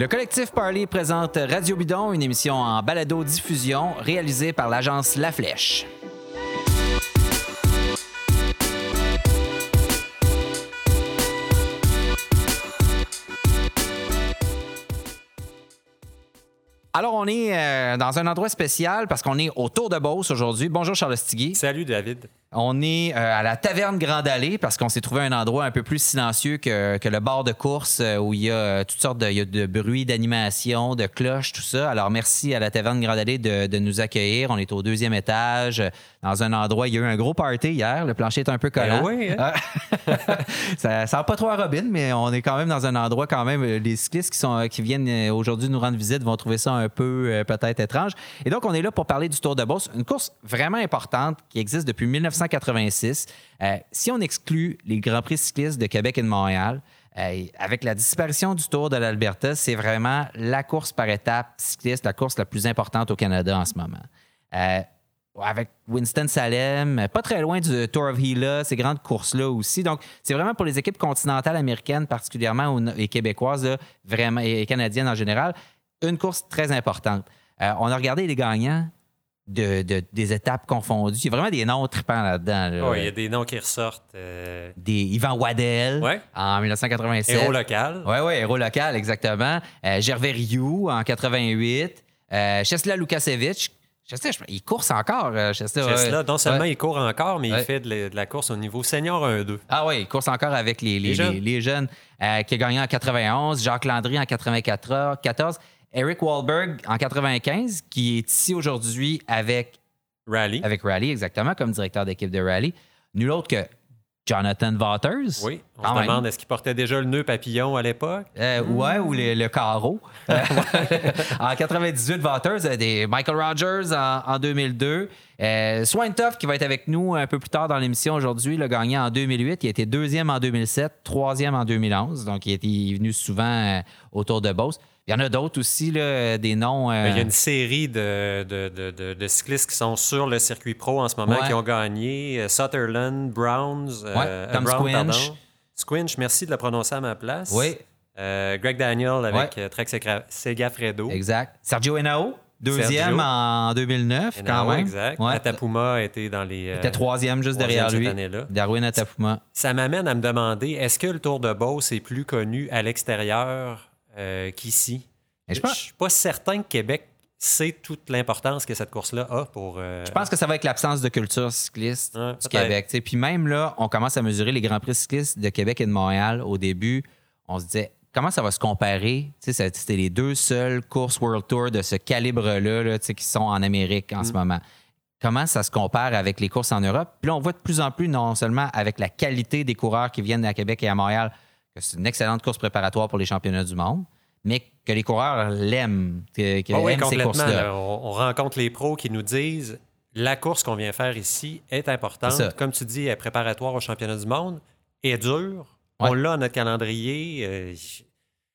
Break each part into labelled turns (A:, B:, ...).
A: Le collectif Parley présente Radio Bidon, une émission en balado-diffusion réalisée par l'agence La Flèche. Alors, on est euh, dans un endroit spécial parce qu'on est au Tour de Beauce aujourd'hui. Bonjour, Charles Stigui.
B: Salut, David.
A: On est euh, à la taverne Grande Allée parce qu'on s'est trouvé un endroit un peu plus silencieux que, que le bar de course euh, où il y a toutes sortes de, il y a de bruits, d'animation, de cloches, tout ça. Alors, merci à la taverne Grande Allée de, de nous accueillir. On est au deuxième étage, dans un endroit. Il y a eu un gros party hier. Le plancher est un peu collant.
B: Ben oui, hein?
A: Ah. ça va pas trop à Robin, mais on est quand même dans un endroit quand même. Les cyclistes qui, sont, qui viennent aujourd'hui nous rendre visite vont trouver ça un peu euh, peut-être étrange. Et donc, on est là pour parler du Tour de Beauce, une course vraiment importante qui existe depuis 1986. Euh, si on exclut les Grands Prix cyclistes de Québec et de Montréal, euh, avec la disparition du Tour de l'Alberta, c'est vraiment la course par étapes cycliste, la course la plus importante au Canada en ce moment. Avec Winston-Salem, pas très loin du Tour of Gila, ces grandes courses-là aussi. Donc, c'est vraiment pour les équipes continentales américaines, particulièrement et québécoises, vraiment, et canadiennes en général, une course très importante. Euh, on a regardé les gagnants de, de- des étapes confondues. Il y a vraiment des noms tripants là-dedans. là.
B: Oh, il y a des noms qui ressortent. euh,
A: Des Yvan Waddell
B: Ouais.
A: en 1987.
B: héros local.
A: Oui, oui, héros local, exactement. Euh, Gervais Rioux en 88. Euh, Chesla Lukasevich. Il course encore, Chesla. ouais.
B: Chesla, non seulement
A: Ouais.
B: il court encore, mais
A: Ouais.
B: il fait de la, course au niveau senior 1-2.
A: Ah oui, il course encore avec les, les,
B: Les jeunes.
A: les- les jeunes. Euh, qui a gagné en 91, Jacques Landry en 94, Eric Wahlberg en 95, qui est ici aujourd'hui avec,
B: Rally.
A: avec Rally, exactement, comme directeur d'équipe de Rally. Nul autre que Jonathan Waters.
B: Oui, on se
A: même.
B: demande est-ce qu'il portait déjà le nœud papillon à l'époque?
A: Euh, Ouais, ou le, le carreau. En 98, Waters, des Michael Rogers en, en 2002. Euh, qui va être avec nous un peu plus tard dans l'émission aujourd'hui, l'a gagné en 2008. Il a été deuxième en 2007, troisième en 2011. Donc, il est venu souvent euh, autour de Beauce. Il y en a d'autres aussi, là, des noms. euh,
B: Il y a une série de, de- de- de- de cyclistes qui sont sur le circuit pro en ce moment
A: Ouais.
B: qui ont gagné. Euh, Sutherland, Browns. euh,
A: Ouais, Tom
B: Brown,
A: Squinch.
B: pardon. Squinch, merci de le prononcer à ma place.
A: Oui.
B: Euh, Greg Daniel avec
A: Ouais.
B: Trek Segafredo.
A: Exact. Sergio Henao, deuxième
B: Sergio.
A: en 2009,
B: Et
A: quand même.
B: Exact. Atapuma a été dans les.
A: Il était troisième juste derrière lui. Darwin Atapuma.
B: Ça m'amène à me demander est-ce que le Tour de Beauce est plus connu à l'extérieur euh, qu'ici
A: je pense-
B: suis pas certain que Québec sait toute l'importance que cette course-là a pour. euh,
A: Je pense que ça va avec l'absence de culture cycliste
B: Ouais,
A: du. Québec. tu sais. Puis même là, on commence à mesurer les Grands Prix cyclistes de Québec et de Montréal. Au début, on se disait comment ça va se comparer? C'était les deux seules courses World Tour de ce calibre-là là, qui sont en Amérique
B: Mm.
A: en ce moment. Comment ça se compare avec les courses en Europe? Puis là, on voit de plus en plus, non seulement avec la qualité des coureurs qui viennent à Québec et à Montréal, que c'est une excellente course préparatoire pour les championnats du monde, mais que les coureurs l'aiment, que- qu'ils
B: Ah oui,
A: aiment ces courses-là.
B: on, on rencontre les pros qui nous disent la course qu'on vient faire ici est importante. Comme tu dis, elle est préparatoire au championnat du monde, est dure.
A: Ouais.
B: On l'a à notre calendrier. euh,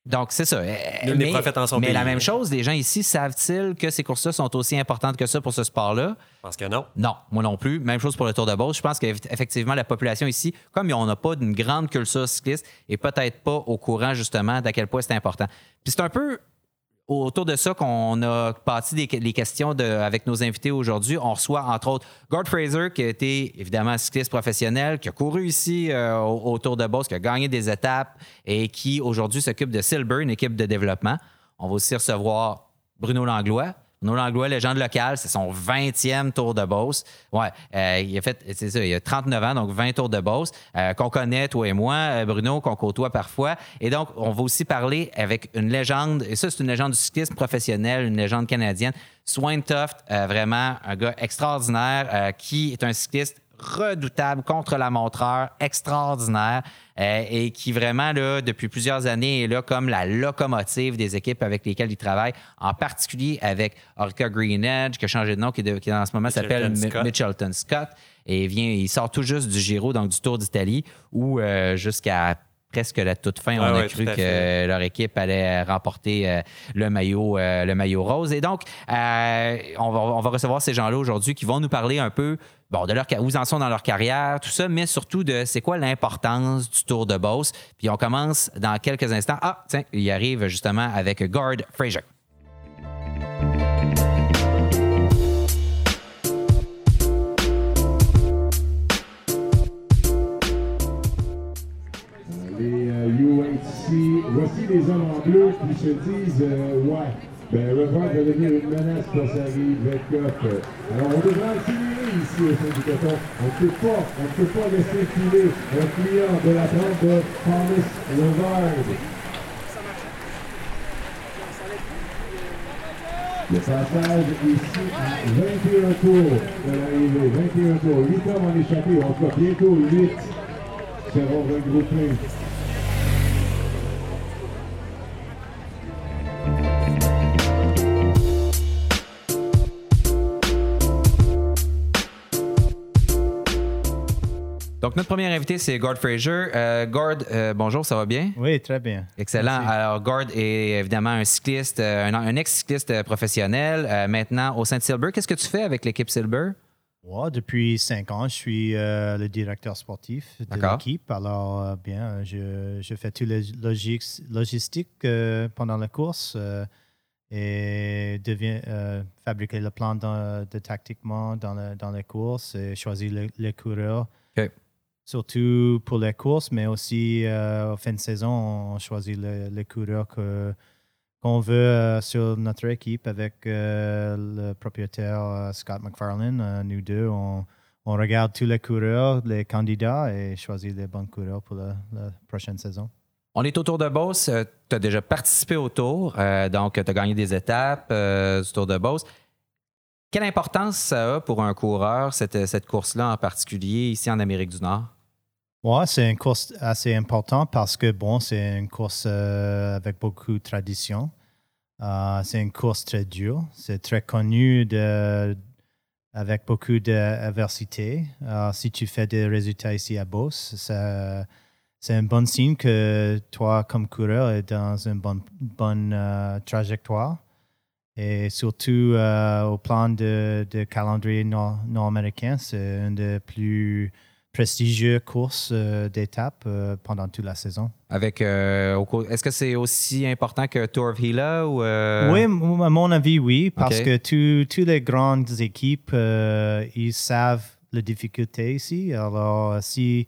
A: Donc, c'est ça.
B: Nul prophète en son
A: mais
B: pays,
A: la même chose, les gens ici savent-ils que ces courses-là sont aussi importantes que ça pour ce sport-là?
B: je pense que non.
A: Non, moi non plus. Même chose pour le Tour de Beauce. Je pense qu'effectivement, la population ici, comme on n'a pas d'une grande culture cycliste, est peut-être pas au courant justement d'à quel point c'est important. Puis c'est un peu autour de ça qu'on a bâti des, les questions avec nos invités aujourd'hui. On reçoit entre autres Gord Fraser, qui a été évidemment cycliste professionnel, qui a couru ici euh, au, au Tour de Beauce, qui a gagné des étapes et qui aujourd'hui s'occupe de Silber, une équipe de développement. On va aussi recevoir Bruno Langlois. Bruno Langlois, légende locale, c'est son 20e Tour de Beauce. Ouais, euh, il a fait, c'est ça, il a 39 ans, donc 20 Tours de Beauce, euh, qu'on connaît, toi et moi, euh, Bruno, qu'on côtoie parfois. Et donc, on va aussi parler avec une légende, et ça, c'est une légende du cyclisme professionnel, une légende canadienne, Swain Toft, euh, vraiment un gars extraordinaire, qui est un cycliste redoutable contre la montreur, extraordinaire, euh, et qui vraiment, là, depuis plusieurs années, est là comme la locomotive des équipes avec lesquelles il travaille, en particulier avec Orica Green Edge, qui a changé de nom, qui, est de- qui en ce moment s'appelle
B: Mitchelton
A: Mi-
B: Scott.
A: Et il, vient, il sort tout juste du Giro, donc du Tour d'Italie, où euh, jusqu'à presque la toute fin, on a cru que leur équipe allait remporter euh, le, maillot, le maillot rose. Et donc, euh, on, va, on va recevoir ces gens-là aujourd'hui qui vont nous parler un peu bon, de leur, où en sont dans leur carrière, tout ça, mais surtout de c'est quoi l'importance du Tour de Beauce. Puis on commence dans quelques instants. Ah, tiens, il arrive justement avec Gord Fraser.
C: les euh. Voici les hommes en bleu qui se disent euh, Ouais, ben Revard va devenir une menace quand ça arrive Cup. Alors on devrait accélérer ici au sein du. On ne peut pas, on ne peut pas laisser filer un client de la bande de Thomas Revard. Le passage ici à 21 tours de l'arrivée. 21 tours. 8 hommes en échappé. En tout cas, bientôt 8 seront regroupés.
A: Donc, notre premier invité, c'est Gord Fraser. Euh, Gord, euh, bonjour, ça va bien?
D: Oui, très bien.
A: Excellent.
D: Merci.
A: Alors, Gord est évidemment un cycliste, euh, un, un ex-cycliste professionnel, euh, maintenant au Saint-Silber. Qu'est-ce que tu fais avec l'équipe Silber?
D: Moi, depuis cinq ans, je suis le directeur sportif de l'équipe. Alors, bien, je, je fais tout le logique- logistique pendant la course et devient, euh, fabriquer le plan de, de tactiquement dans, le- dans les courses et choisir le- les coureurs.
A: OK.
D: Surtout pour les courses, mais aussi euh, au fin de saison, on choisit les, les coureurs qu'on veut euh, sur notre équipe avec euh, le propriétaire euh, Scott McFarlane. Nous deux, on, regarde tous les coureurs, les candidats et choisit les bons coureurs pour la, prochaine saison.
A: On est au Tour de Beauce. tu as déjà participé au Tour, donc tu as gagné des étapes euh, du Tour de Beauce. Quelle importance ça a pour un coureur, cette, cette course-là en particulier, ici en Amérique du Nord?
D: Ouais, c'est une course assez importante parce que, bon, c'est une course euh, avec beaucoup de tradition. Euh, c'est une course très dure. C'est très connu de, avec beaucoup d'adversité. Euh, si tu fais des résultats ici à Beauce, c'est un bon signe que toi, comme coureur, es dans une bonne, bonne euh, trajectoire. Et surtout au plan de, de calendrier nord- nord-américain, c'est une des plus prestigieuses courses euh, d'étape euh, pendant toute la saison.
A: Avec, euh, est-ce que c'est aussi important que Tour of Gila ou euh,
D: Oui, à mon avis, oui, parce
A: Ok.
D: que toutes les grandes équipes, euh, ils savent les difficultés ici. Alors, si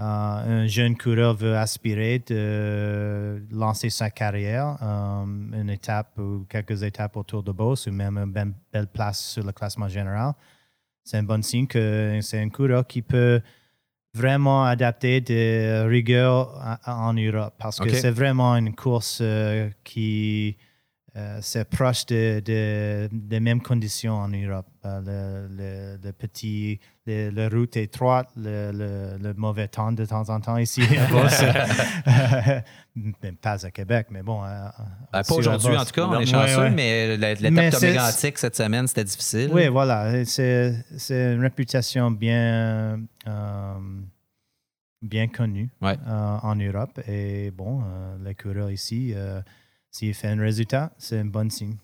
D: un jeune coureur veut aspirer de lancer sa carrière, une étape ou quelques étapes autour de Beauce ou même une belle place sur le classement général, c'est un bon signe que c'est un coureur qui peut vraiment adapter de rigueur en Europe. Parce que c'est vraiment une course euh, qui euh, c'est proche de, de- des mêmes conditions en Europe. Euh, le, le, le petit, le, la route étroite, le, mauvais temps de temps en temps ici à Beauce. Pas à Québec, mais bon. euh,
A: pas aujourd'hui, en tout cas, on
D: Non,
A: est chanceux,
D: ouais, ouais.
A: mais l'étape tomégantique cette semaine, c'était difficile.
D: Oui, voilà. C'est une réputation bien, euh, bien connue
A: Ouais.
D: en Europe. Et bon, les coureurs ici, s'il fait un résultat, c'est un bon signe.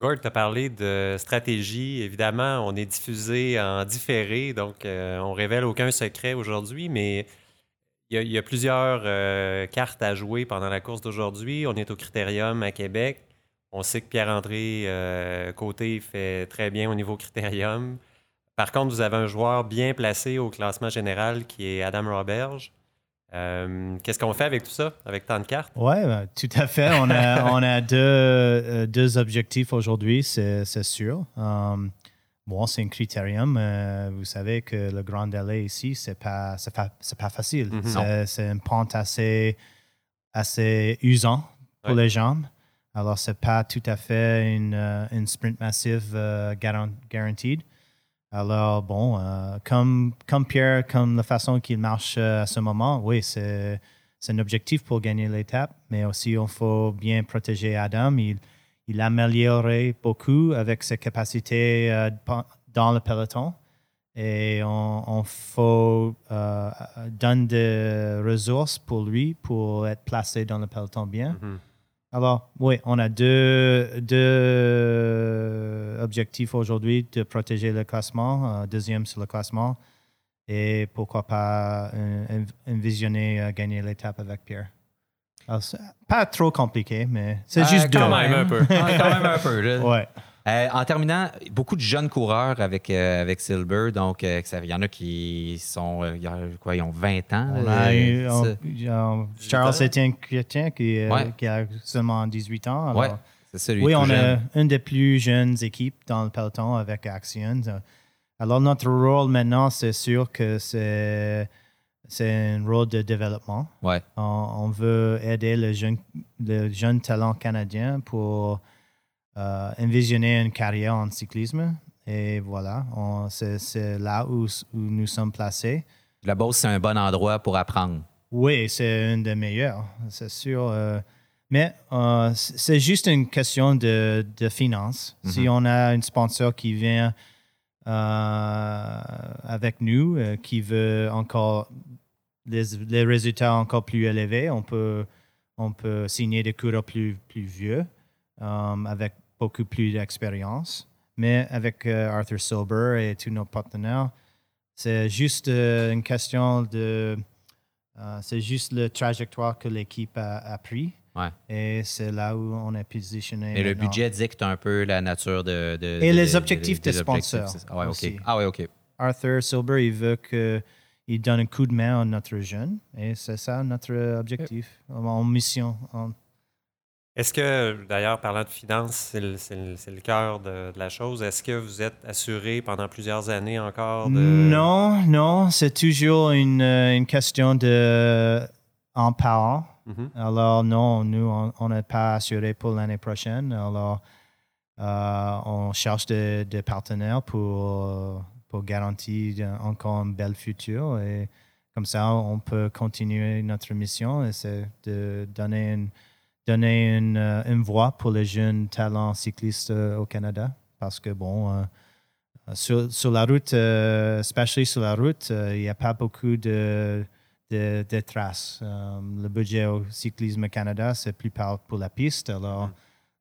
B: Gord, tu as parlé de stratégie. Évidemment, on est diffusé en différé, donc euh, on révèle aucun secret aujourd'hui, mais il y a, plusieurs euh, cartes à jouer pendant la course d'aujourd'hui. On est au Critérium à Québec. On sait que Pierre-André euh, Côté fait très bien au niveau Critérium. Par contre, vous avez un joueur bien placé au classement général qui est Adam Roberge. Euh, Qu'est-ce qu'on fait avec tout ça, avec tant de cartes?
D: Oui, tout à fait. On a, on a deux, euh, deux objectifs aujourd'hui, c'est sûr. Um, bon, c'est un critérium. euh, vous savez que le Grand Délai ici, c'est pas, pas, facile.
B: Mhm.
D: C'est- C'est une pente assez, assez usant pour
B: Ouais.
D: les jambes. Alors, c'est pas tout à fait une, euh, une sprint massive euh, garan- guaranteed. Alors, bon, euh, comme, comme Pierre, comme la façon qu'il marche euh, à ce moment, oui, c'est un objectif pour gagner l'étape, mais aussi il faut bien protéger Adam. Il, il améliorait beaucoup avec ses capacités euh, dans le peloton. et on, on faut donner des ressources pour lui pour être placé dans le peloton bien.
B: Mhm.
D: Alors, oui, on a deux, deux objectifs aujourd'hui de protéger le classement, euh, deuxième sur le classement, et pourquoi pas euh, envisionner euh, gagner l'étape avec Pierre. Alors, pas trop compliqué, mais c'est
A: Ah,
D: juste deux.
B: Quand même un peu.
A: Quand même un peu. là.
D: Ouais.
A: Euh, en terminant, beaucoup de jeunes coureurs avec, euh, avec Silver. Donc, euh, il y en a qui sont, euh, quoi, ils ont 20 ans.
D: On
A: là,
D: a eu
A: euh,
D: on-
A: ça?
D: euh, Charles Étienne Chrétien qui, euh,
A: Ouais.
D: qui a seulement 18 ans. alors-
A: Ouais, c'est ça, lui.
D: oui, on
A: jeune.
D: a une des plus jeunes équipes dans le peloton avec Action. Alors, notre rôle maintenant, c'est sûr que c'est, c'est un rôle de développement.
A: Ouais.
D: On, on veut aider le jeune, le jeune talent canadien pour euh, envisionner une carrière en cyclisme. Et voilà, on- c'est, là où, où nous sommes placés.
A: La Beauce, c'est un bon endroit pour apprendre.
D: Oui, c'est une des meilleures, c'est sûr. euh, mais euh, c'est juste une question de, de finances. Si on a un sponsor qui vient euh, avec nous, qui veut encore les, les résultats encore plus élevés, on peut, on peut signer des coureurs plus, plus vieux, euh, avec beaucoup plus d'expérience. Mais avec euh, Arthur Silber et tous nos partenaires, c'est juste euh, une question de... euh, c'est juste le trajectoire que l'équipe a, a pris.
A: Ouais.
D: Et c'est là où on est positionné.
A: Et le budget dicte un peu la nature de. de-
D: Et
A: de-
D: les
A: de-
D: objectifs des sponsors
A: Ah ouais, OK.
D: aussi.
A: Ah ouais, OK.
D: Arthur Silber, il veut qu'il donne un coup de main à notre jeune. Et c'est ça notre objectif, en mission. en-
B: Est-ce que, d'ailleurs, parlant de finances, c'est le, cœur de, de la chose, est-ce que vous êtes assuré pendant plusieurs années encore de...
D: Non, non, c'est toujours une, euh, une question de en parent.
B: Mhm.
D: Alors, non, nous, on- n'est pas assuré pour l'année prochaine. Alors, euh, on cherche des, des partenaires pour, pour garantir encore un bel futur. Et comme ça, on peut continuer notre mission et c'est de donner une, donner une, euh, une voix pour les jeunes talents cyclistes euh, au Canada. Parce que, bon, euh, sur, sur la route, euh, especially sur la route, euh, il n'y a pas beaucoup de, de, de traces. Euh, le budget au cyclisme Canada, c'est plus par- pour la piste. Alors,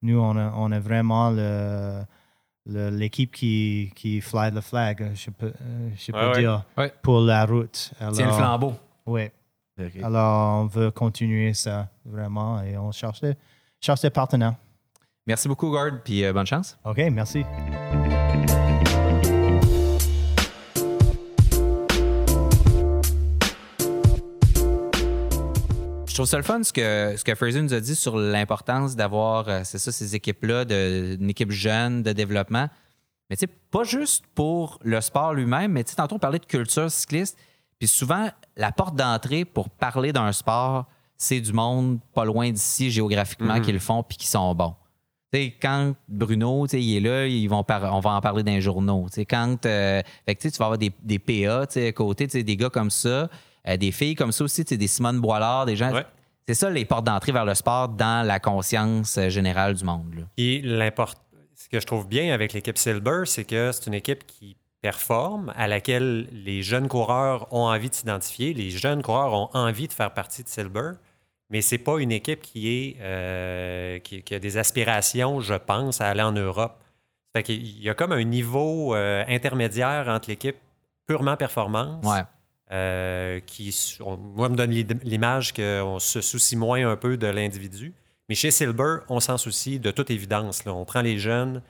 D: nous, on a, on a vraiment le- le- l'équipe qui, qui fly the flag, je peux, je peux
B: ouais.
D: dire,
A: Ouais.
D: pour la route. Alors,
A: Tiens le flambeau.
D: Oui. Alors, on veut continuer ça vraiment et on cherche des, cherche des partenaires.
A: Merci beaucoup, Gord, puis euh, bonne chance.
D: OK, merci.
A: Je trouve ça le fun ce que, ce que Fraser nous a dit sur l'importance d'avoir, euh, c'est ça, ces équipes-là, de- une équipe jeune de développement. Mais tu sais, pas juste pour le sport lui-même, mais tu sais, tantôt on parlait de culture cycliste. Puis souvent, la porte d'entrée pour parler d'un sport, c'est du monde pas loin d'ici géographiquement
B: Mhm.
A: qui le font puis qui sont bons. Quand Bruno, il est là, ils vont on va en parler dans les journaux. Quand euh, fait que, tu vas avoir des, des PA à côté, des gars comme ça, euh, des filles comme ça aussi, des Simone Boilard, des gens.
B: Ouais.
A: C'est ça les portes d'entrée vers le sport dans la conscience euh, générale du monde. là.
B: L'import- ce que je trouve bien avec l'équipe Silver, c'est que c'est une équipe qui performe, à laquelle les jeunes coureurs ont envie de s'identifier, les jeunes coureurs ont envie de faire partie de Silver, mais c'est pas une équipe qui est euh, qui, qui a des aspirations, je pense, à aller en Europe. Fait qu'il y a comme un niveau euh, intermédiaire entre l'équipe purement performance,
A: Ouais.
B: euh, qui, on- moi, me donne l'image qu'on se soucie moins un peu de l'individu. Mais chez Silver, on s'en soucie de toute évidence. là. On prend les jeunes.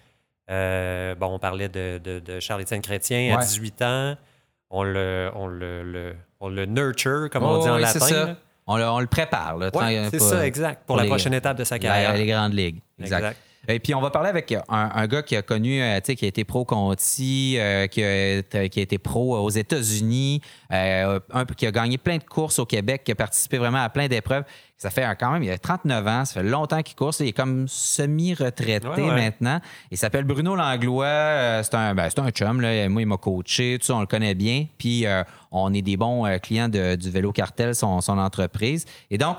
B: Euh, bon, on parlait de, de- de Charles-Étienne Chrétien à
A: Ouais.
B: 18 ans. On le, on le, le- on le nurture, comme on dit en
A: oui,
B: latin.
A: ça. On le, on le prépare.
B: Ouais, c'est ça, exact. Pour,
A: pour
B: la
A: les-
B: prochaine étape de sa carrière.
A: les grandes ligues. Exact.
B: Exact.
A: Et puis, on va parler avec un, un gars qui a connu, euh, tu sais, qui a été pro Conti, euh, qui, a, été- qui a été pro aux États-Unis, euh, qui a gagné plein de courses au Québec, qui a participé vraiment à plein d'épreuves. Ça fait quand même, il a 39 ans, ça fait longtemps qu'il course. Il est comme semi-retraité
B: Ouais, ouais.
A: maintenant. Il s'appelle Bruno Langlois. euh, c'est un, ben, un chum. Là. Moi, il m'a coaché, tout ça, on le connaît bien. Puis, euh, on est des bons euh, clients de- du Vélo Cartel, son, son entreprise. Et donc,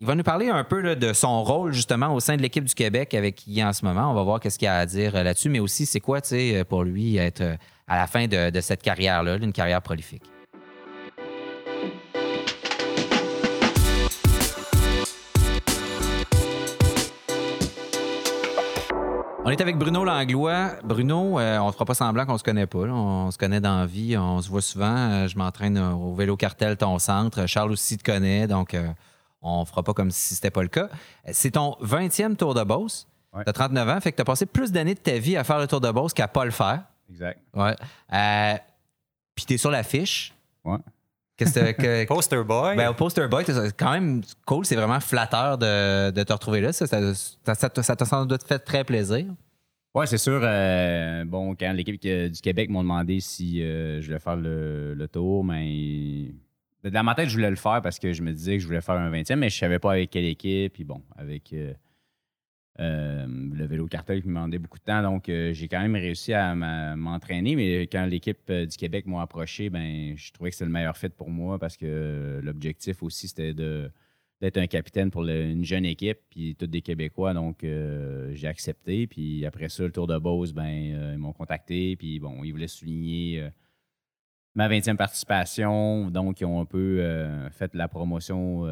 A: Il va nous parler un peu là, de son rôle justement au sein de l'équipe du Québec avec qui en ce moment. On va voir qu'est-ce qu'il a à dire là-dessus, mais aussi c'est quoi pour lui être à la fin de, de cette carrière-là, une carrière prolifique? On est avec Bruno Langlois. Bruno, euh, on ne fera pas semblant qu'on se connaît pas. là. On se connaît dans la vie, on se voit souvent. Euh, je m'entraîne au vélo cartel ton centre. Charles aussi te connaît, donc euh, on fera pas comme si c'était pas le cas. C'est ton 20e Tour de Beauce.
E: Ouais.
A: Tu as 39 ans, fait que tu as passé plus d'années de ta vie à faire le Tour de Beauce qu'à pas le faire.
E: Exact.
A: Ouais. Euh, Puis tu es sur l'affiche.
E: Ouais.
A: Qu'est-ce que. que-
B: Poster boy.
A: ben, au Poster Boy, c'est quand même cool. C'est vraiment flatteur de, de te retrouver là. Ça, ça, ça, ça te- ça t'a sans doute fait très plaisir.
E: Ouais, c'est sûr. euh, bon, quand l'équipe du Québec m'ont demandé si euh, je voulais faire le, le tour, mais dans ma tête, je voulais le faire parce que je me disais que je voulais faire un 20e, mais je savais pas avec quelle équipe. Puis bon, avec euh, euh, le vélo cartel qui me demandait beaucoup de temps. Donc, euh, j'ai quand même réussi à m'entraîner. Mais quand l'équipe euh, du Québec m'a approché, ben, je trouvais que c'était le meilleur fit pour moi parce que l'objectif aussi, c'était d'être un capitaine pour une jeune équipe, puis tous des Québécois. Donc, j'ai accepté. Puis après ça, le Tour de Beauce, ben, ils m'ont contacté. Puis bon, ils voulaient souligner ma 20e participation. Donc, ils ont un peu fait la promotion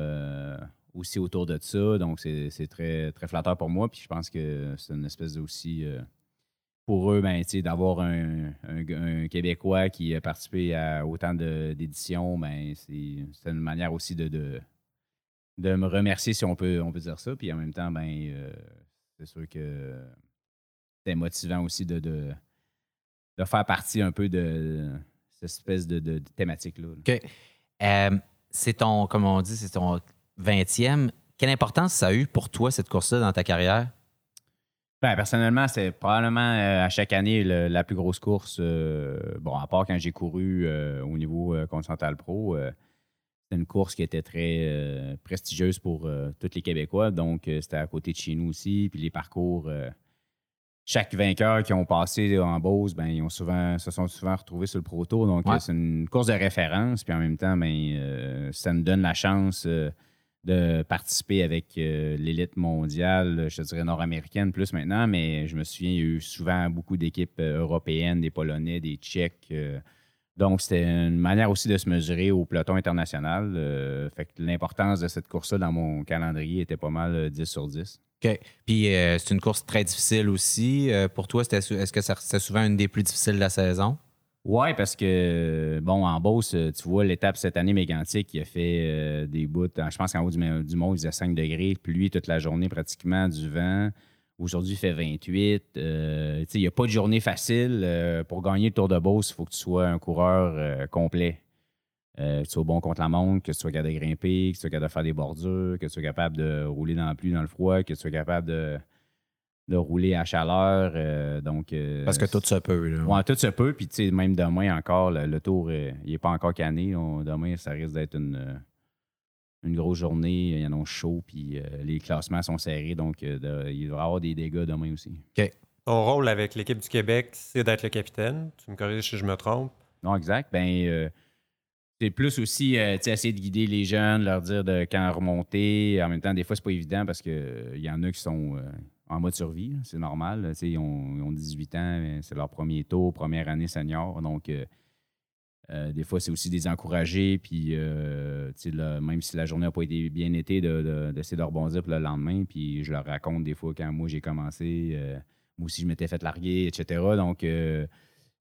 E: aussi autour de ça. Donc, c'est très, très flatteur pour moi. Puis je pense que c'est une espèce aussi. euh, pour eux, ben, d'avoir un, un- Québécois qui a participé à autant d'éditions, ben, c'est une manière aussi de, de, de me remercier, si on peut, on peut dire ça. Puis en même temps, ben, euh, c'est sûr que c'est motivant aussi de, de, de faire partie un peu de cette espèce de, thématique-là. là.
A: OK. Euh, c'est ton, comme on dit, c'est ton 20e. Quelle importance ça a eu pour toi, cette course-là, dans ta carrière?
E: Ben, personnellement, c'est probablement euh, à chaque année le- la plus grosse course. euh, bon, à part quand j'ai couru euh, au niveau Continental Pro, c'était une course qui était très prestigieuse pour tous les Québécois. Donc, c'était à côté de chez nous aussi. Puis les parcours, chaque vainqueur qui ont passé en Beauce, ben, ils ont souvent, se sont souvent retrouvés sur le Pro Tour. Donc,
A: Ouais.
E: c'est une course de référence. Puis en même temps, ben, ça nous donne la chance. De participer avec euh, l'élite mondiale, je dirais nord-américaine plus maintenant, mais je me souviens, il y a eu souvent beaucoup d'équipes euh, européennes, des Polonais, des Tchèques. euh, donc, c'était une manière aussi de se mesurer au peloton international. fait que l'importance de cette course-là dans mon calendrier était pas mal euh, 10 sur 10.
A: OK. Puis c'est une course très difficile aussi. Pour toi, est-ce que c'était souvent une des plus difficiles de la saison?
E: Oui, parce que, bon, en Beauce, euh, tu vois, l'étape cette année, Mégantic, il a fait euh, des bouts. Je pense qu'en haut du, du mont, il faisait 5 degrés, pluie toute la journée pratiquement, du vent. Aujourd'hui, il fait 28. Euh, il n'y a pas de journée facile. Euh, pour gagner le Tour de Beauce, il faut que tu sois un coureur complet. Que tu sois bon contre la montre, que tu sois capable de grimper, que tu sois capable de faire des bordures, que tu sois capable de rouler dans la pluie, dans le froid, que tu sois capable de, de rouler à chaleur. euh, donc, euh,
A: Parce que tout se peut. Là.
E: Ouais, tout se peut. Puis, tu sais, même demain encore, le, le tour, euh, il n'est pas encore canné. On- demain, ça risque d'être une, une grosse journée. Il y en a chaud, puis euh, les classements sont serrés. Donc, euh, de- il devrait y avoir des dégâts demain aussi.
B: Ton rôle avec l'équipe du Québec, c'est d'être le capitaine. Tu me corriges si je me trompe.
E: Non, exact. Ben, euh, c'est plus aussi, euh, tu sais, essayer de guider les jeunes, leur dire de quand remonter. En même temps, des fois, c'est pas évident parce qu'il y en a qui sont euh, en mode survie. C'est normal. Ils ont, ils ont 18 ans, euh, c'est leur premier tour, première année senior. Donc, euh, euh, des fois, c'est aussi des encourager. Puis, même si la journée n'a pas été bien été, de- de- d'essayer de, rebondir le lendemain. Puis, je leur raconte des fois quand moi j'ai commencé, moi aussi, je m'étais fait larguer, etc. Donc,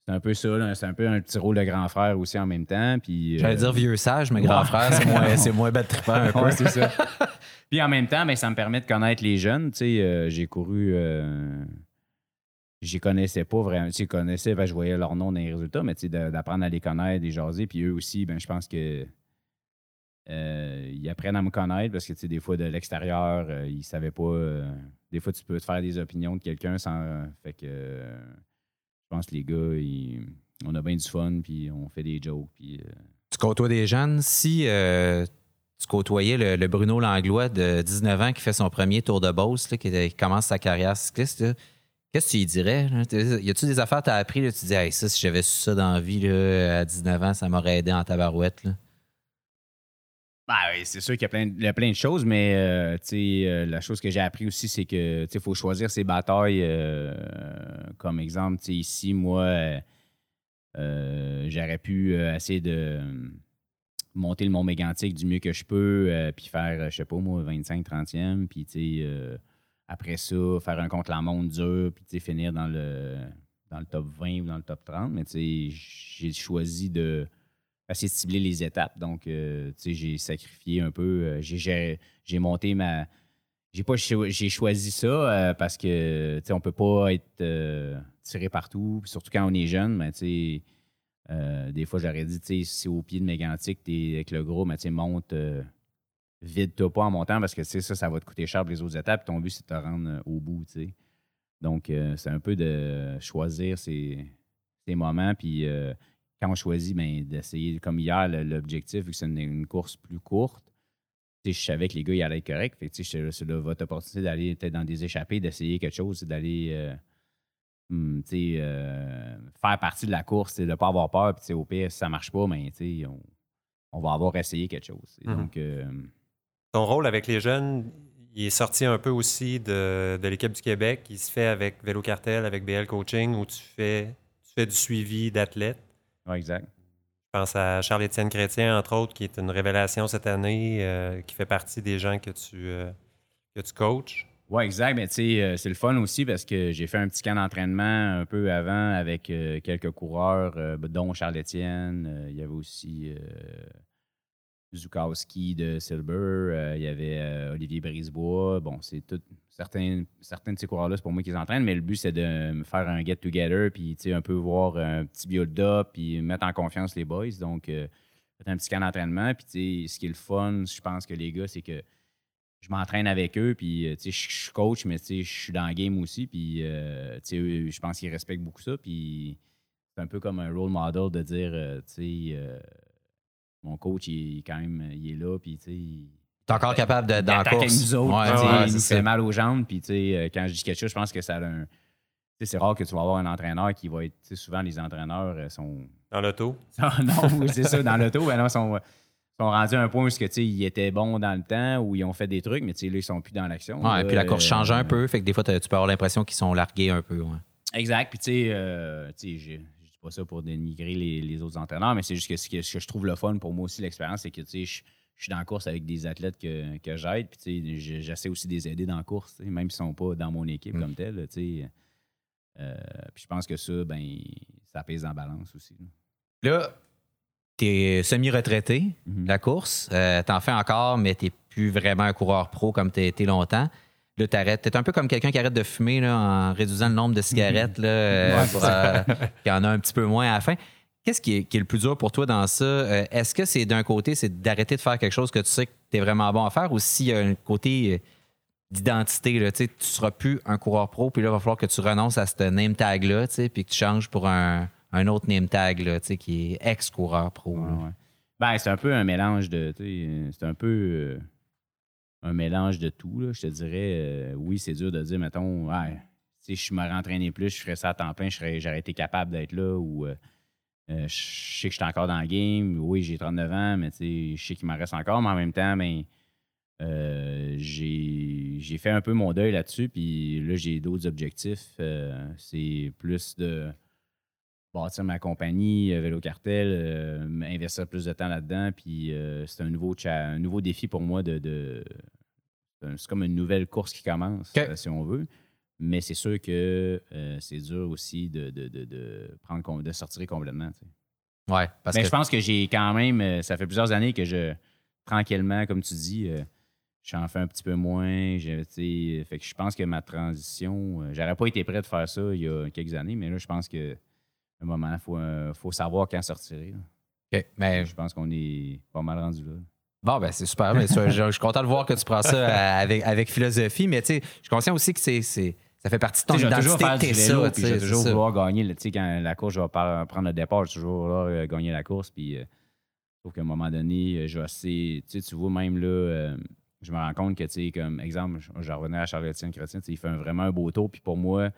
E: c'est un peu ça, c'est un peu un petit rôle de grand frère aussi en même temps. Puis,
A: J'allais
E: euh,
A: dire vieux sage, mais grand
E: Ouais.
A: frère, c'est moins, c'est moins bête trippant un peu.
E: Ouais, c'est ça. Puis en même temps, ben, ça me permet de connaître les jeunes. Tu sais, euh, j'ai couru. Euh, j'y connaissais pas vraiment. Tu sais, connaissais, ben, je voyais leur nom dans les résultats, mais tu sais, d'apprendre à les connaître, des jaser. Puis eux aussi, ben, je pense que. euh, ils apprennent à me connaître parce que tu sais, des fois de l'extérieur, ils savaient pas. des fois, tu peux te faire des opinions de quelqu'un sans. fait que pense que les gars, on a bien du fun, puis on fait des jokes. Puis, euh,
A: Tu côtoies des jeunes. Si euh, tu côtoyais le, Bruno Langlois de 19 ans qui fait son premier tour de là, qui, commence sa carrière cycliste, qu'est-ce que tu lui dirais? Y a-tu des affaires que tu as appris? Là, tu dis, ça, si j'avais su ça dans la vie à 19 ans, ça m'aurait aidé en tabarouette.
E: Ben oui, c'est sûr qu'il y a plein, il plein de choses, mais euh, euh, la chose que j'ai appris aussi, c'est que sais, faut choisir ses batailles. euh, comme exemple, ici, moi, j'aurais pu essayer de monter le mont mégantique du mieux que je peux, puis faire, je sais pas moi, 25-30e, puis tu sais, euh, après ça, faire un contre-la-montre dur, puis finir dans le, dans le top 20 ou dans le top 30. Mais j'ai choisi de essayer de cibler les étapes. Donc, euh, tu sais, j'ai sacrifié un peu. euh, j'ai- monté ma. J'ai pas j'ai choisi ça euh, parce que tu sais, on peut pas être tiré partout, surtout quand on est jeune, mais tu sais, des fois j'aurais dit, tu sais, si au pied de mégantique, t'es avec le gros, mais tu sais, monte, vide-toi pas en montant parce que tu sais, ça, ça va te coûter cher pour les autres étapes. Ton but, c'est de te rendre au bout, tu sais. Donc, c'est un peu de choisir ses, ses moments, puis quand on choisit, ben, d'essayer, comme hier, l'objectif, vu que c'est une, une course plus courte, je savais que les gars, ils allaient être corrects. Fait que, c'est votre opportunité d'aller peut-être dans des échappées, d'essayer quelque chose, c'est d'aller euh, sais, euh, faire partie de la course, de ne pas avoir peur. Puis, au pire, si ça ne marche pas, ben, on, on va avoir essayé quelque chose.
B: Mhm.
E: Donc, euh,
B: Ton rôle avec les jeunes, il est sorti un peu aussi de, de l'équipe du Québec. Il se fait avec Vélo Cartel, avec BL Coaching, où tu fais, tu fais du suivi d'athlètes.
E: Ouais, exact.
B: Je pense à Charles-Étienne Chrétien, entre autres, qui est une révélation cette année, euh, qui fait partie des gens que tu, euh, que tu coaches.
E: Oui, exact. Mais tu sais, euh, c'est le fun aussi parce que j'ai fait un petit camp d'entraînement un peu avant avec quelques coureurs, dont Charles-Étienne. Il y avait aussi Zukowski de Silver. Il y avait Olivier Brisebois. Bon, c'est tout. Certains, certains de ces coureurs-là, c'est pour moi qu'ils entraînent, mais le but, c'est de me faire un get-together, puis un peu voir un petit build-up, puis mettre en confiance les boys. Donc, euh, un petit camp d'entraînement. Puis, ce qui est le fun, je pense que les gars, c'est que je m'entraîne avec eux, puis euh, je suis coach, mais je suis dans le game aussi, puis euh, je pense qu'ils respectent beaucoup ça, puis c'est un peu comme un role model de dire, euh, euh, mon coach, il est quand même, il est là, puis il-
A: T'es encore capable de, dans la course.
E: nous autres,
A: Ouais, ouais,
E: il nous fait mal aux jambes, puis tu sais, euh, quand je dis quelque chose, je pense que ça a un... tu sais, C'est rare que tu vas avoir un entraîneur qui va être. tu sais, Souvent, les entraîneurs euh, sont,
B: Dans l'auto?
E: non, oui, c'est ça, dans l'auto, ben non, ils sont, sont rendus à un point où que, tu sais, ils étaient bons dans le temps, où ils ont fait des trucs, mais tu sais, là, ils sont plus dans l'action.
A: Ouais,
E: Là,
A: puis la course
E: euh,
A: change un peu, fait que des fois, tu peux avoir l'impression qu'ils sont largués un peu. ouais.
E: Exact. Puis, tu sais, euh, tu sais, je je dis pas ça pour dénigrer les, les autres entraîneurs, mais c'est juste que ce, que ce que je trouve le fun pour moi aussi, l'expérience, c'est que, tu sais, je, suis dans la course avec des athlètes que, que j'aide, puis, tu j'essaie aussi de les aider dans la course, tu même s'ils sont pas dans mon équipe
A: Mm.
E: comme tel, tu. Euh, puis, je pense que ça, ben, ça pèse en balance aussi. là.
A: Là, t'es semi-retraité
E: Mhm.
A: de la course. Euh, T'en fais encore, mais t'es plus vraiment un coureur pro comme t'as été longtemps. Là, t'arrêtes. T'es un peu comme quelqu'un qui arrête de fumer là, en réduisant le nombre de cigarettes, là, euh,
E: Ouais,
A: pour, euh, qu'il y en a un petit peu moins à la fin. Qu'est-ce qui est, le plus dur pour toi dans ça? Euh, Est-ce que c'est d'un côté, c'est d'arrêter de faire quelque chose que tu sais que tu es vraiment bon à faire ou s'il y a un côté euh, d'identité, tu tu seras plus un coureur pro, puis là, il va falloir que tu renonces à ce name tag-là, puis que tu changes pour un, autre name tag, qui est ex-coureur pro.
E: Ben, c'est un peu un mélange de. C'est un peu euh, un mélange de tout. Là, je te dirais, oui, c'est dur de dire, mettons, ouais, si je me rentraînais plus, je ferais ça à temps plein, j'aurais été capable d'être là ou euh, je sais que je suis encore dans le game. Oui, j'ai 39 ans, mais je sais qu'il m'en reste encore, mais en même temps, ben, euh, j'ai fait un peu mon deuil là-dessus, puis là, j'ai d'autres objectifs. Euh, c'est plus de bâtir ma compagnie, Vélo Cartel, investir plus de temps là-dedans. Puis c'est un nouveau, cha- un nouveau défi pour moi de. de- c'est comme une nouvelle course qui commence, si on veut. Mais c'est sûr que euh, c'est dur aussi de, de, de, de prendre, de sortir complètement. tu sais.
A: Ouais, parce
E: Mais
A: que
E: je pense que j'ai quand même. euh, Ça fait plusieurs années que je, tranquillement, comme tu dis, euh, j'en fais un petit peu moins. sais, Fait que je pense que ma transition. euh, J'aurais pas été prêt de faire ça il y a quelques années, mais là, je pense que un moment, il faut, euh, faut savoir quand sortir. là.
A: OK, mais
E: Je pense qu'on est pas mal rendu là.
A: Bon, ben c'est super. Mais je, je suis content de voir que tu prends ça avec, avec philosophie, mais tu sais, je suis conscient aussi que c'est- ça fait partie de ton
E: Tu sais, je vais toujours
A: identité.
E: faire
A: que
E: du
A: t'es
E: vélo,
A: ça,
E: je vais toujours vouloir gagner. Tu sais, quand la course, je vais prendre le départ, je vais toujours vouloir euh, gagner la course. Puis, euh, sauf qu'à un moment donné, euh, je vais assez. Tu sais, tu vois, même là, euh, je me rends compte que, tu sais, comme exemple, je, je revenais à Charles-Étienne Chrétien, tu sais, il fait un- vraiment un beau tour. Puis pour moi,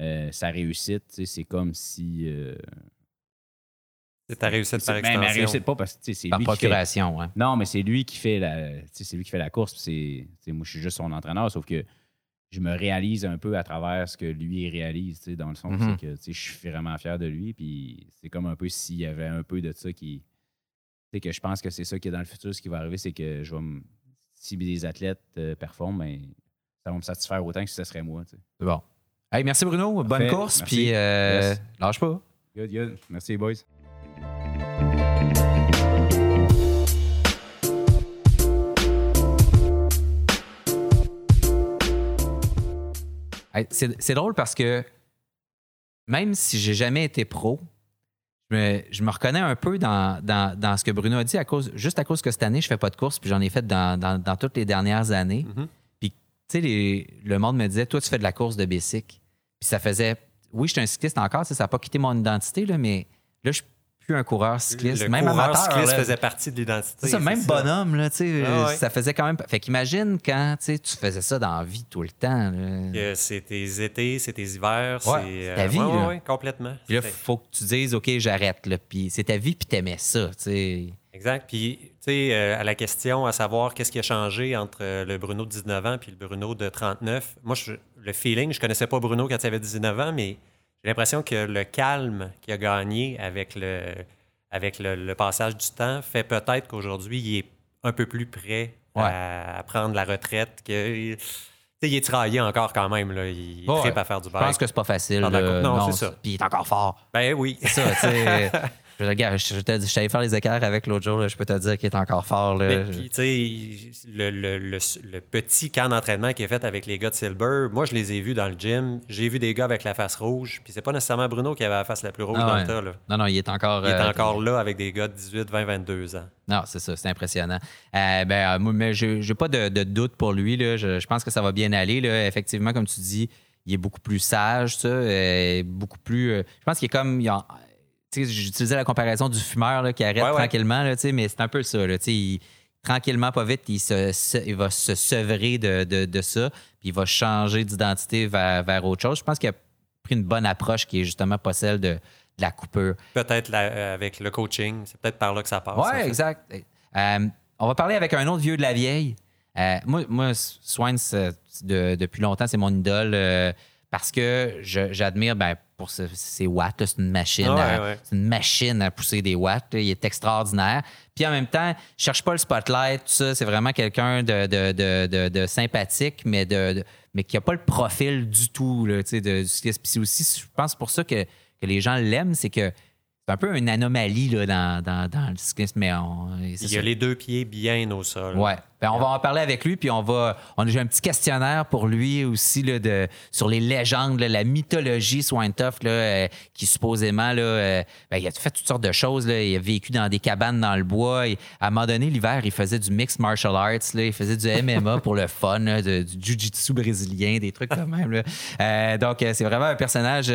E: euh, sa réussite, tu sais, c'est comme si. euh,
B: C'est ta réussite par
E: Mais,
B: extension.
E: mais réussit pas parce que tu sais, c'est lui qui fait-
A: procuration, ouais.
E: Non, mais c'est lui qui fait la, tu sais, c'est lui qui fait la course. puis C'est, tu sais, moi, je suis juste son entraîneur, sauf que je me réalise un peu à travers ce que lui réalise, tu sais, dans le sens c'est que tu sais, je suis vraiment fier de lui. Puis c'est comme un peu s'il y avait un peu de ça qui, tu sais, que je pense que c'est ça qui est dans le futur, ce qui va arriver, c'est que je vais me, si des athlètes euh, performent, ben, ça va me satisfaire autant que si ce serait moi. tu sais.
A: C'est bon. Hey, merci Bruno. Bonne
E: Parfait.
A: course. Puis euh, lâche pas.
E: Good, good. Merci, boys.
A: C'est drôle parce que même si j'ai jamais été pro, je me, je me reconnais un peu dans, dans- dans ce que Bruno a dit, à cause, juste à cause que cette année, je fais pas de course, puis j'en ai fait dans, dans- toutes les dernières années.
B: Mhm.
A: Puis, tu sais, les- le monde me disait, toi, tu fais de la course de bicycle. Puis ça faisait, oui, je suis un cycliste encore, ça n'a pas quitté mon identité, là, mais là, je plus un coureur cycliste,
B: le
A: même
B: coureur
A: amateur.
B: cycliste
A: là.
B: faisait partie de l'identité.
A: C'est ça, même
B: ça.
A: bonhomme, là, tu sais,
B: Ah ouais.
A: ça faisait quand même. Fait qu'imagine quand tu sais, tu faisais ça dans la vie tout le temps.
B: C'est tes étés, c'est tes hivers,
A: Ouais,
B: c'est
A: ta vie,
B: ouais, ouais,
A: là.
B: complètement.
A: Puis là,
B: C'est-
A: faut que tu dises, OK, j'arrête. Puis c'est ta vie, puis t'aimais ça.
B: Exact. Puis, tu sais, euh, à la question à savoir qu'est-ce qui a changé entre euh, le Bruno de 19 ans puis le Bruno de 39, moi, je- le feeling, je connaissais pas Bruno quand il avait 19 ans, mais j'ai l'impression que le calme qu'il a gagné avec le, avec le, le passage du temps fait peut-être qu'aujourd'hui, il est un peu plus prêt à, à prendre la retraite. Que, il est tiraillé encore quand même. Là. Il
A: Ouais,
B: tripe
A: ouais.
B: à faire du
A: Je
B: bike.
A: pense que c'est pas facile. Là.
B: Non, c'est ça.
A: Puis il est encore fort.
B: Ben oui.
A: C'est ça. Je, regarde, je, je, te- je suis allé faire les écarts avec l'autre jour. là, je peux te dire qu'il est encore fort. Là.
B: Mais puis, tu sais, le, le- le- le petit camp d'entraînement qui est fait avec les gars de Silver, moi, je les ai vus dans le gym. J'ai vu des gars avec la face rouge. Puis c'est pas nécessairement Bruno qui avait la face la plus rouge
A: Ah
B: dans
A: ouais.
B: le tas. Là.
A: Non, non, il est encore.
B: Il est
A: euh,
B: encore là avec des gars de 18, 20, 22 ans.
A: Non, c'est ça, c'est impressionnant. Euh, ben, euh, moi, mais j'ai j'ai pas de, de doute pour lui. Là. Je, je pense que ça va bien aller. Là. Effectivement, comme tu dis, il est beaucoup plus sage, ça, beaucoup plus. je pense qu'il est comme. il a- J'utilisais la comparaison du fumeur là, qui arrête
B: Ouais,
A: tranquillement, là, mais c'est un peu ça. Là, il- tranquillement, pas vite, il, se, se- il va se sevrer de, de- de ça, puis il va changer d'identité vers, vers autre chose. Je pense qu'il a pris une bonne approche qui est justement pas celle de, de la coupure.
B: Peut-être euh, avec le coaching, c'est peut-être par là que ça passe. en fait.
A: exact. Euh, on va parler avec un autre vieux de la vieille. Euh, moi, moi, de- depuis longtemps, c'est mon idole euh, parce que j'admire ben, pour ses watts. C'est une machine.
B: Ouais,
A: à,
B: ouais.
A: c'est une machine à pousser des watts. là. Il est extraordinaire. Puis en même temps, je cherche pas le spotlight. Tout ça, c'est vraiment quelqu'un de, de, de- sympathique, mais de, mais qui a pas le profil du tout. Là, de, du cyclisme. Puis c'est aussi, je pense, pour ça que, que les gens l'aiment, c'est que c'est un peu une anomalie là, dans, dans, dans le cyclisme. Mais on,
B: Il a
A: ça.
B: les deux pieds bien au sol.
A: Ouais. Ben, on va en parler avec lui, puis on va. On a j'ai un petit questionnaire pour lui aussi là, de, sur les légendes, la mythologie Swintoff, là, euh, qui supposément là, euh, ben, il a fait toutes sortes de choses. Là. Il a vécu dans des cabanes dans le bois. À un moment donné, l'hiver, il faisait du mixed martial arts. Là. Il faisait du MMA pour le fun, du jiu-jitsu brésilien, des trucs comme même. là. Euh, donc, euh, c'est vraiment un personnage